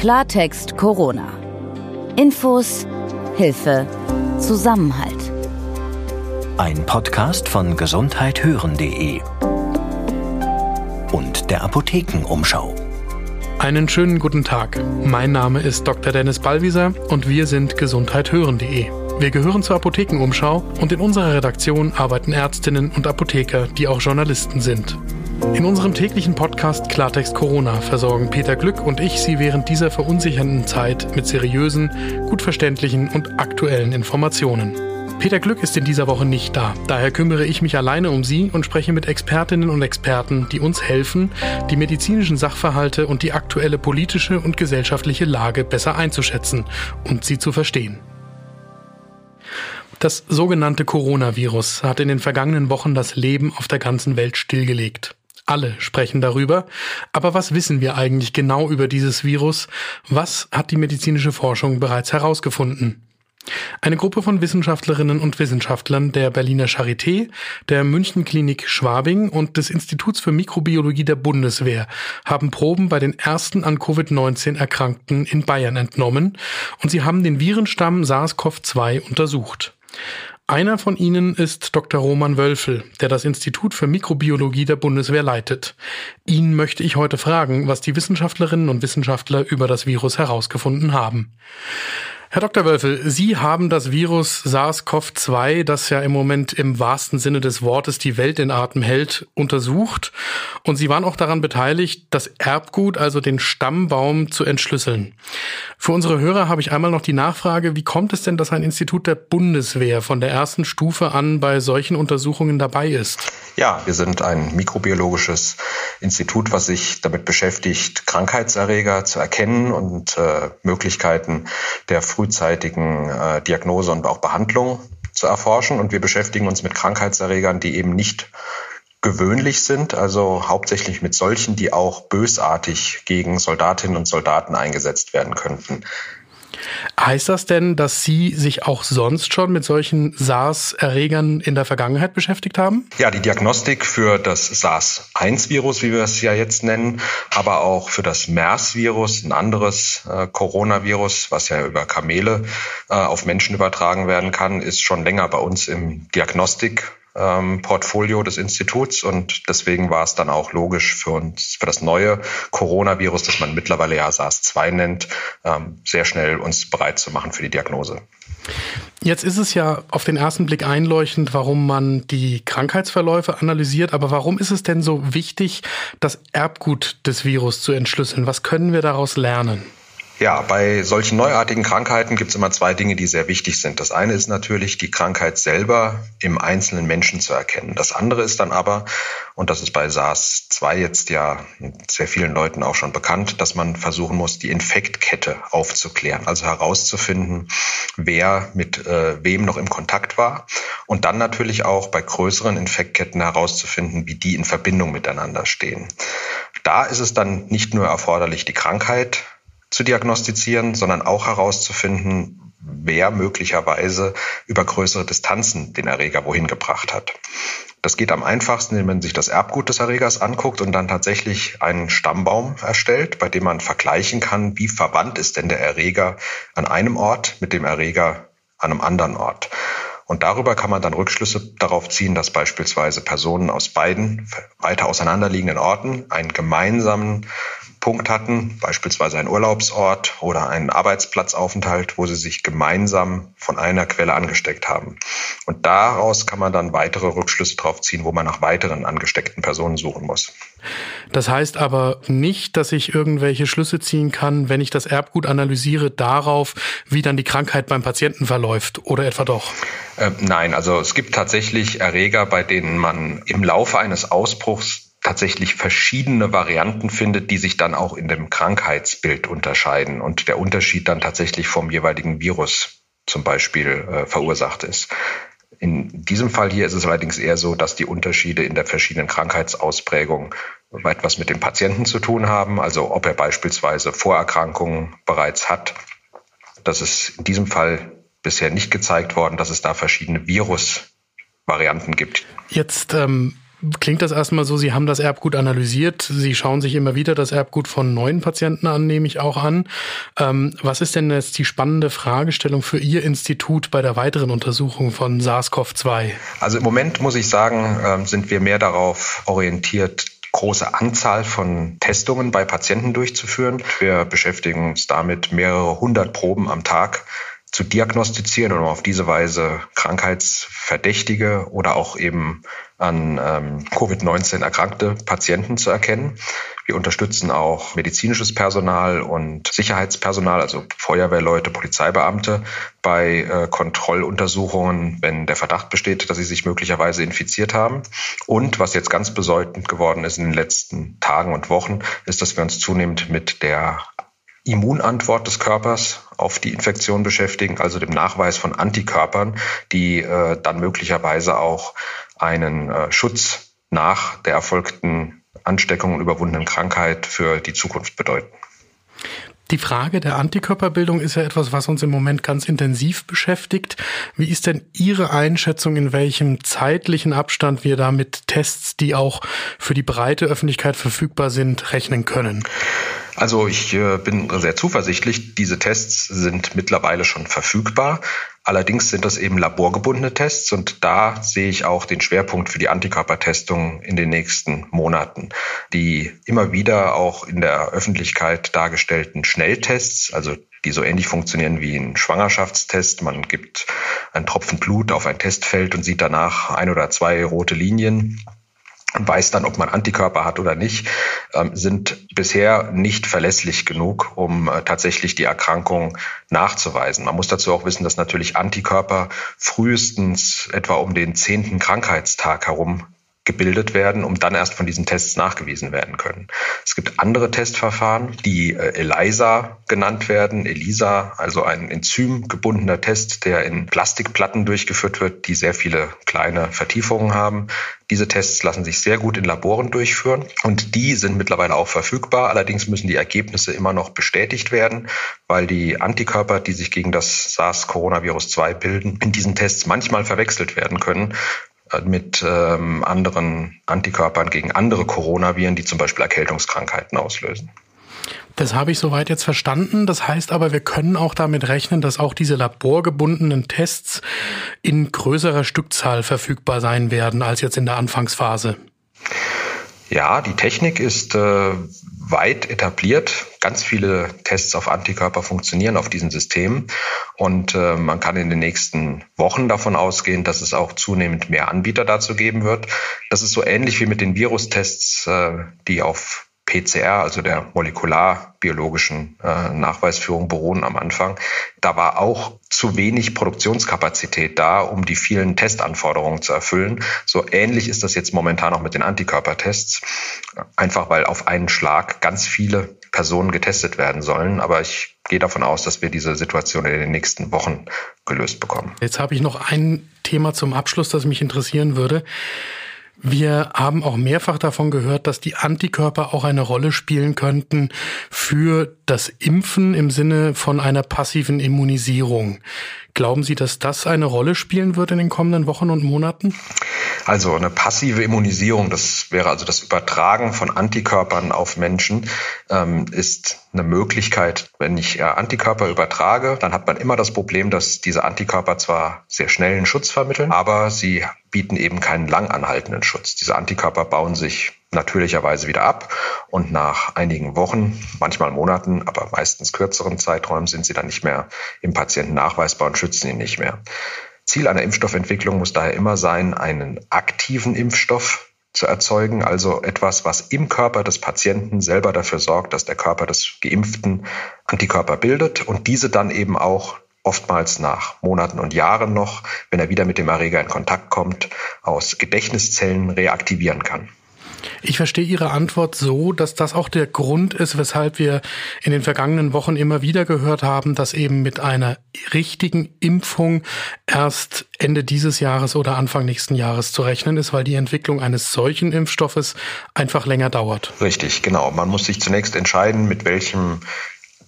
Klartext Corona. Infos, Hilfe, Zusammenhalt. Ein Podcast von gesundheithören.de und der Apothekenumschau. Einen schönen guten Tag. Mein Name ist Dr. Dennis Ballwieser und wir sind gesundheithören.de. Wir gehören zur Apothekenumschau und in unserer Redaktion arbeiten Ärztinnen und Apotheker, die auch Journalisten sind. In unserem täglichen Podcast Klartext Corona versorgen Peter Glück und ich Sie während dieser verunsichernden Zeit mit seriösen, gut verständlichen und aktuellen Informationen. Peter Glück ist in dieser Woche nicht da. Daher kümmere ich mich alleine um Sie und spreche mit Expertinnen und Experten, die uns helfen, die medizinischen Sachverhalte und die aktuelle politische und gesellschaftliche Lage besser einzuschätzen und sie zu verstehen. Das sogenannte Coronavirus hat in den vergangenen Wochen das Leben auf der ganzen Welt stillgelegt. Alle sprechen darüber. Aber was wissen wir eigentlich genau über dieses Virus? Was hat die medizinische Forschung bereits herausgefunden? Eine Gruppe von Wissenschaftlerinnen und Wissenschaftlern der Berliner Charité, der München Klinik Schwabing und des Instituts für Mikrobiologie der Bundeswehr haben Proben bei den ersten an Covid-19 Erkrankten in Bayern entnommen und sie haben den Virenstamm SARS-CoV-2 untersucht. Einer von ihnen ist Dr. Roman Wölfel, der das Institut für Mikrobiologie der Bundeswehr leitet. Ihn möchte ich heute fragen, was die Wissenschaftlerinnen und Wissenschaftler über das Virus herausgefunden haben. Herr Dr. Wölfel, Sie haben das Virus SARS-CoV-2, das ja im Moment im wahrsten Sinne des Wortes die Welt in Atem hält, untersucht. Und Sie waren auch daran beteiligt, das Erbgut, also den Stammbaum, zu entschlüsseln. Für unsere Hörer habe ich einmal noch die Nachfrage, wie kommt es denn, dass ein Institut der Bundeswehr von der ersten Stufe an bei solchen Untersuchungen dabei ist? Ja, wir sind ein mikrobiologisches Institut, was sich damit beschäftigt, Krankheitserreger zu erkennen und äh, Möglichkeiten der frühzeitigen äh, Diagnose und auch Behandlung zu erforschen. Und wir beschäftigen uns mit Krankheitserregern, die eben nicht gewöhnlich sind, also hauptsächlich mit solchen, die auch bösartig gegen Soldatinnen und Soldaten eingesetzt werden könnten. Heißt das denn, dass Sie sich auch sonst schon mit solchen SARS-Erregern in der Vergangenheit beschäftigt haben? Ja, die Diagnostik für das SARS-1-Virus, wie wir es ja jetzt nennen, aber auch für das MERS-Virus, ein anderes äh, Coronavirus, was ja über Kamele äh, auf Menschen übertragen werden kann, ist schon länger bei uns im Diagnostik ähm, Portfolio des Instituts und deswegen war es dann auch logisch für uns, für das neue Coronavirus, das man mittlerweile ja SARS-2 nennt, ähm, sehr schnell uns bereit zu machen für die Diagnose. Jetzt ist es ja auf den ersten Blick einleuchtend, warum man die Krankheitsverläufe analysiert, aber warum ist es denn so wichtig, das Erbgut des Virus zu entschlüsseln? Was können wir daraus lernen? Ja, bei solchen neuartigen Krankheiten gibt es immer zwei Dinge, die sehr wichtig sind. Das eine ist natürlich, die Krankheit selber im einzelnen Menschen zu erkennen. Das andere ist dann aber, und das ist bei SARS-2 jetzt ja sehr vielen Leuten auch schon bekannt, dass man versuchen muss, die Infektkette aufzuklären, also herauszufinden, wer mit äh, wem noch im Kontakt war und dann natürlich auch bei größeren Infektketten herauszufinden, wie die in Verbindung miteinander stehen. Da ist es dann nicht nur erforderlich, die Krankheit zu diagnostizieren, sondern auch herauszufinden, wer möglicherweise über größere Distanzen den Erreger wohin gebracht hat. Das geht am einfachsten, wenn man sich das Erbgut des Erregers anguckt und dann tatsächlich einen Stammbaum erstellt, bei dem man vergleichen kann, wie verwandt ist denn der Erreger an einem Ort mit dem Erreger an einem anderen Ort. Und darüber kann man dann Rückschlüsse darauf ziehen, dass beispielsweise Personen aus beiden weiter auseinanderliegenden Orten einen gemeinsamen Punkt hatten, beispielsweise ein Urlaubsort oder einen Arbeitsplatzaufenthalt, wo sie sich gemeinsam von einer Quelle angesteckt haben. Und daraus kann man dann weitere Rückschlüsse darauf ziehen, wo man nach weiteren angesteckten Personen suchen muss. Das heißt aber nicht, dass ich irgendwelche Schlüsse ziehen kann, wenn ich das Erbgut analysiere, darauf, wie dann die Krankheit beim Patienten verläuft oder etwa doch? Äh, nein, also es gibt tatsächlich Erreger, bei denen man im Laufe eines Ausbruchs tatsächlich verschiedene Varianten findet, die sich dann auch in dem Krankheitsbild unterscheiden und der Unterschied dann tatsächlich vom jeweiligen Virus zum Beispiel äh, verursacht ist. In diesem Fall hier ist es allerdings eher so, dass die Unterschiede in der verschiedenen Krankheitsausprägung etwas mit dem Patienten zu tun haben, also ob er beispielsweise Vorerkrankungen bereits hat. Das ist in diesem Fall bisher nicht gezeigt worden, dass es da verschiedene Virusvarianten gibt. Jetzt ähm, klingt das erstmal so, Sie haben das Erbgut analysiert. Sie schauen sich immer wieder das Erbgut von neuen Patienten an, nehme ich auch an. Ähm, was ist denn jetzt die spannende Fragestellung für Ihr Institut bei der weiteren Untersuchung von SARS-CoV-2? Also im Moment muss ich sagen, ähm, sind wir mehr darauf orientiert, große Anzahl von Testungen bei Patienten durchzuführen. Wir beschäftigen uns damit, mehrere hundert Proben am Tag zu diagnostizieren und auf diese Weise Krankheitsverdächtige oder auch eben an ähm, Covid-19 erkrankte Patienten zu erkennen. Wir unterstützen auch medizinisches Personal und Sicherheitspersonal, also Feuerwehrleute, Polizeibeamte bei äh, Kontrolluntersuchungen, wenn der Verdacht besteht, dass sie sich möglicherweise infiziert haben. Und was jetzt ganz bedeutend geworden ist in den letzten Tagen und Wochen, ist, dass wir uns zunehmend mit der Immunantwort des Körpers auf die Infektion beschäftigen, also dem Nachweis von Antikörpern, die äh, dann möglicherweise auch einen äh, Schutz nach der erfolgten Ansteckung und überwundenen Krankheit für die Zukunft bedeuten. Die Frage der Antikörperbildung ist ja etwas, was uns im Moment ganz intensiv beschäftigt. Wie ist denn Ihre Einschätzung, in welchem zeitlichen Abstand wir da mit Tests, die auch für die breite Öffentlichkeit verfügbar sind, rechnen können? Also ich äh, bin sehr zuversichtlich. Diese Tests sind mittlerweile schon verfügbar. Allerdings sind das eben laborgebundene Tests und da sehe ich auch den Schwerpunkt für die Antikörpertestung in den nächsten Monaten. Die immer wieder auch in der Öffentlichkeit dargestellten Schnelltests, also die so ähnlich funktionieren wie ein Schwangerschaftstest. Man gibt einen Tropfen Blut auf ein Testfeld und sieht danach ein oder zwei rote Linien weiß dann, ob man Antikörper hat oder nicht, ähm, sind bisher nicht verlässlich genug, um äh, tatsächlich die Erkrankung nachzuweisen. Man muss dazu auch wissen, dass natürlich Antikörper frühestens etwa um den zehnten Krankheitstag herum gebildet werden, um dann erst von diesen Tests nachgewiesen werden können. Es gibt andere Testverfahren, die äh, ELISA genannt werden. ELISA, also ein enzymgebundener Test, der in Plastikplatten durchgeführt wird, die sehr viele kleine Vertiefungen haben. Diese Tests lassen sich sehr gut in Laboren durchführen und die sind mittlerweile auch verfügbar. Allerdings müssen die Ergebnisse immer noch bestätigt werden, weil die Antikörper, die sich gegen das SARS-Coronavirus 2 bilden, in diesen Tests manchmal verwechselt werden können mit ähm, anderen Antikörpern gegen andere Coronaviren, die zum Beispiel Erkältungskrankheiten auslösen. Das habe ich soweit jetzt verstanden. Das heißt aber, wir können auch damit rechnen, dass auch diese laborgebundenen Tests in größerer Stückzahl verfügbar sein werden als jetzt in der Anfangsphase. Ja, die Technik ist äh, weit etabliert. Ganz viele Tests auf Antikörper funktionieren auf diesen Systemen. Und äh, man kann in den nächsten Wochen davon ausgehen, dass es auch zunehmend mehr Anbieter dazu geben wird. Das ist so ähnlich wie mit den Virustests, äh, die auf PCR, also der molekularbiologischen äh, Nachweisführung beruhen am Anfang, da war auch zu wenig Produktionskapazität da, um die vielen Testanforderungen zu erfüllen. So ähnlich ist das jetzt momentan auch mit den Antikörpertests, einfach weil auf einen Schlag ganz viele Personen getestet werden sollen. Aber ich gehe davon aus, dass wir diese Situation in den nächsten Wochen gelöst bekommen. Jetzt habe ich noch ein Thema zum Abschluss, das mich interessieren würde. Wir haben auch mehrfach davon gehört, dass die Antikörper auch eine Rolle spielen könnten für das Impfen im Sinne von einer passiven Immunisierung. Glauben Sie, dass das eine Rolle spielen wird in den kommenden Wochen und Monaten? Also eine passive Immunisierung, das wäre also das Übertragen von Antikörpern auf Menschen, ähm, ist eine Möglichkeit. Wenn ich Antikörper übertrage, dann hat man immer das Problem, dass diese Antikörper zwar sehr schnell einen Schutz vermitteln, aber sie bieten eben keinen langanhaltenden Schutz. Diese Antikörper bauen sich natürlicherweise wieder ab und nach einigen Wochen, manchmal Monaten, aber meistens kürzeren Zeiträumen sind sie dann nicht mehr im Patienten nachweisbar und schützen ihn nicht mehr. Ziel einer Impfstoffentwicklung muss daher immer sein, einen aktiven Impfstoff zu erzeugen, also etwas, was im Körper des Patienten selber dafür sorgt, dass der Körper des Geimpften Antikörper bildet und diese dann eben auch oftmals nach Monaten und Jahren noch, wenn er wieder mit dem Erreger in Kontakt kommt, aus Gedächtniszellen reaktivieren kann. Ich verstehe Ihre Antwort so, dass das auch der Grund ist, weshalb wir in den vergangenen Wochen immer wieder gehört haben, dass eben mit einer richtigen Impfung erst Ende dieses Jahres oder Anfang nächsten Jahres zu rechnen ist, weil die Entwicklung eines solchen Impfstoffes einfach länger dauert. Richtig, genau. Man muss sich zunächst entscheiden, mit welchem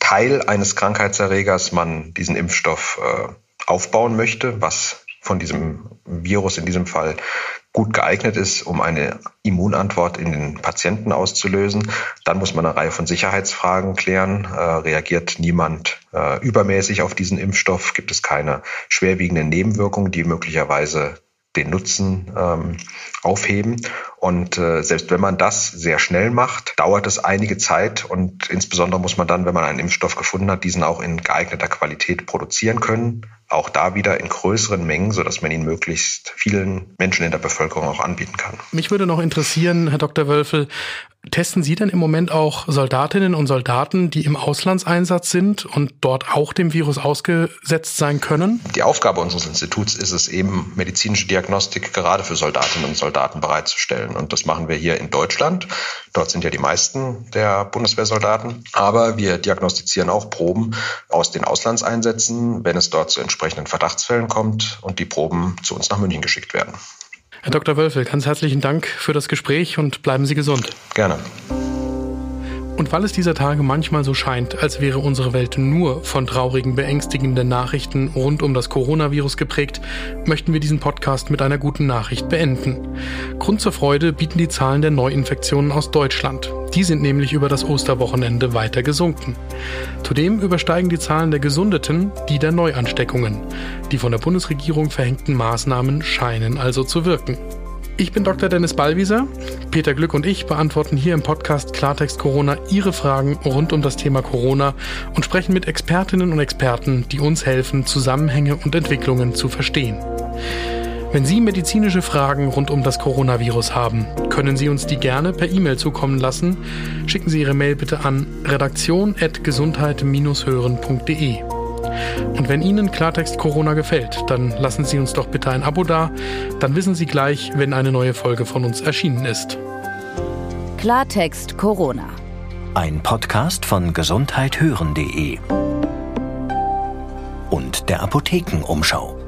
Teil eines Krankheitserregers man diesen Impfstoff äh, aufbauen möchte, was von diesem Virus in diesem Fall gut geeignet ist, um eine Immunantwort in den Patienten auszulösen. Dann muss man eine Reihe von Sicherheitsfragen klären. Äh, reagiert niemand äh, übermäßig auf diesen Impfstoff? Gibt es keine schwerwiegenden Nebenwirkungen, die möglicherweise den Nutzen ähm, aufheben. Und äh, selbst wenn man das sehr schnell macht, dauert es einige Zeit und insbesondere muss man dann, wenn man einen Impfstoff gefunden hat, diesen auch in geeigneter Qualität produzieren können. Auch da wieder in größeren Mengen, sodass man ihn möglichst vielen Menschen in der Bevölkerung auch anbieten kann. Mich würde noch interessieren, Herr Dr. Wölfel, Testen Sie denn im Moment auch Soldatinnen und Soldaten, die im Auslandseinsatz sind und dort auch dem Virus ausgesetzt sein können? Die Aufgabe unseres Instituts ist es eben, medizinische Diagnostik gerade für Soldatinnen und Soldaten bereitzustellen. Und das machen wir hier in Deutschland. Dort sind ja die meisten der Bundeswehrsoldaten. Aber wir diagnostizieren auch Proben aus den Auslandseinsätzen, wenn es dort zu entsprechenden Verdachtsfällen kommt und die Proben zu uns nach München geschickt werden. Herr Dr. Wölfel, ganz herzlichen Dank für das Gespräch und bleiben Sie gesund. Gerne. Und weil es dieser Tage manchmal so scheint, als wäre unsere Welt nur von traurigen, beängstigenden Nachrichten rund um das Coronavirus geprägt, möchten wir diesen Podcast mit einer guten Nachricht beenden. Grund zur Freude bieten die Zahlen der Neuinfektionen aus Deutschland. Die sind nämlich über das Osterwochenende weiter gesunken. Zudem übersteigen die Zahlen der Gesundeten die der Neuansteckungen. Die von der Bundesregierung verhängten Maßnahmen scheinen also zu wirken. Ich bin Dr. Dennis Ballwieser. Peter Glück und ich beantworten hier im Podcast Klartext Corona Ihre Fragen rund um das Thema Corona und sprechen mit Expertinnen und Experten, die uns helfen, Zusammenhänge und Entwicklungen zu verstehen. Wenn Sie medizinische Fragen rund um das Coronavirus haben, können Sie uns die gerne per E-Mail zukommen lassen. Schicken Sie Ihre Mail bitte an redaktion.gesundheit-hören.de. Und wenn Ihnen Klartext Corona gefällt, dann lassen Sie uns doch bitte ein Abo da. Dann wissen Sie gleich, wenn eine neue Folge von uns erschienen ist. Klartext Corona. Ein Podcast von gesundheithören.de und der Apothekenumschau.